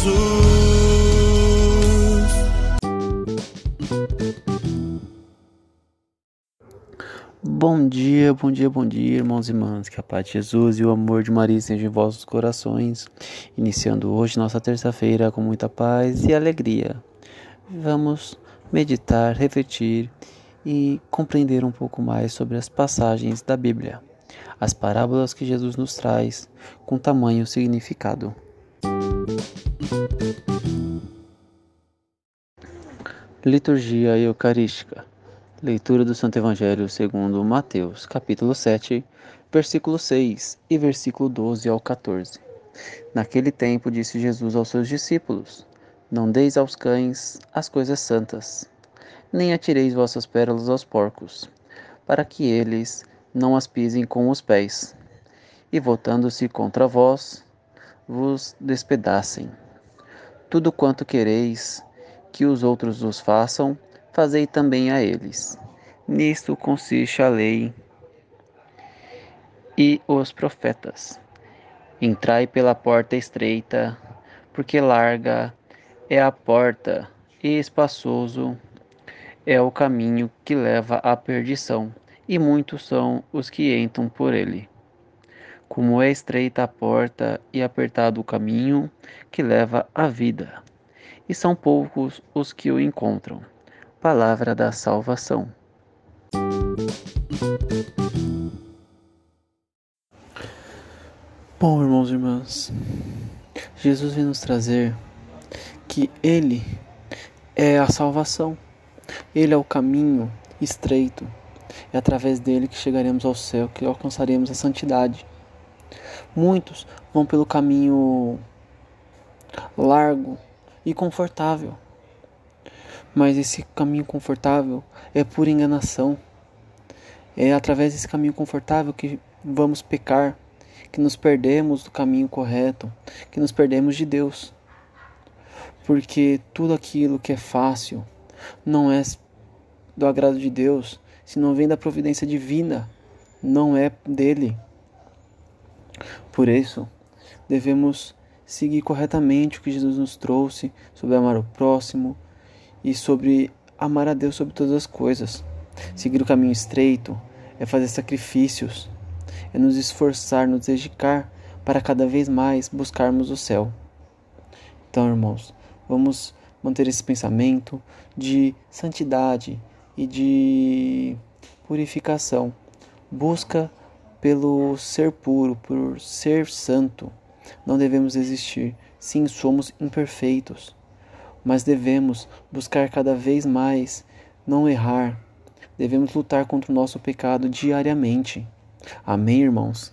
Jesus. Bom dia, bom dia, bom dia, irmãos e irmãs. Que a paz de Jesus e o amor de Maria estejam em vossos corações. Iniciando hoje nossa terça-feira com muita paz e alegria. Vamos meditar, refletir e compreender um pouco mais sobre as passagens da Bíblia, as parábolas que Jesus nos traz com tamanho significado. Liturgia Eucarística. Leitura do Santo Evangelho segundo Mateus, capítulo 7, versículo 6 e versículo 12 ao 14. Naquele tempo disse Jesus aos seus discípulos: Não deis aos cães as coisas santas, nem atireis vossas pérolas aos porcos, para que eles não as pisem com os pés, e voltando-se contra vós, vos despedacem. Tudo quanto quereis que os outros vos façam, fazei também a eles. Nisto consiste a lei e os profetas. Entrai pela porta estreita, porque larga é a porta e espaçoso é o caminho que leva à perdição, e muitos são os que entram por ele. Como é estreita a porta e apertado o caminho que leva à vida, e são poucos os que o encontram. Palavra da salvação. Bom, irmãos e irmãs, Jesus vem nos trazer que Ele é a salvação, Ele é o caminho estreito, é através dele que chegaremos ao céu, que alcançaremos a santidade. Muitos vão pelo caminho largo e confortável, mas esse caminho confortável é pura enganação. É através desse caminho confortável que vamos pecar, que nos perdemos do caminho correto, que nos perdemos de Deus. Porque tudo aquilo que é fácil não é do agrado de Deus, se não vem da providência divina, não é dele. Por isso, devemos seguir corretamente o que Jesus nos trouxe sobre amar o próximo e sobre amar a Deus sobre todas as coisas. Seguir o caminho estreito é fazer sacrifícios, é nos esforçar, nos dedicar para cada vez mais buscarmos o céu. Então, irmãos, vamos manter esse pensamento de santidade e de purificação. Busca pelo ser puro, por ser santo. Não devemos existir. Sim, somos imperfeitos, mas devemos buscar cada vez mais não errar. Devemos lutar contra o nosso pecado diariamente. Amém, irmãos?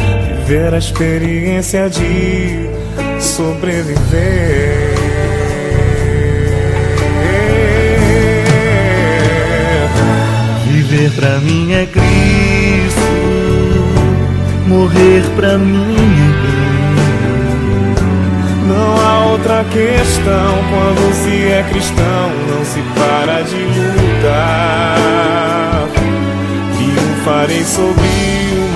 viver a experiência de sobreviver. Viver pra mim é Cristo, morrer pra mim é. Não há outra questão quando se é cristão, não se para de lutar. Triunfarei sobre o